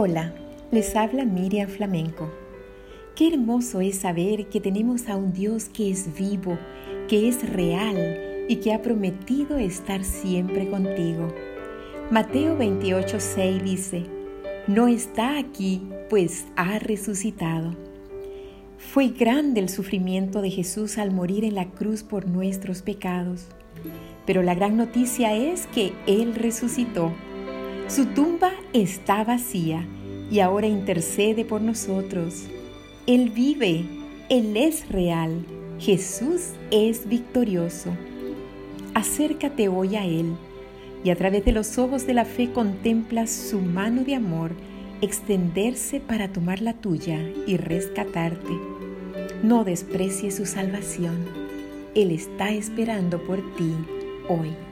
Hola, les habla Miriam Flamenco. Qué hermoso es saber que tenemos a un Dios que es vivo, que es real y que ha prometido estar siempre contigo. Mateo 28:6 dice, no está aquí, pues ha resucitado. Fue grande el sufrimiento de Jesús al morir en la cruz por nuestros pecados, pero la gran noticia es que Él resucitó su tumba está vacía y ahora intercede por nosotros. Él vive, Él es real, Jesús es victorioso. Acércate hoy a Él y a través de los ojos de la fe contemplas su mano de amor extenderse para tomar la tuya y rescatarte. No desprecies su salvación. Él está esperando por ti hoy.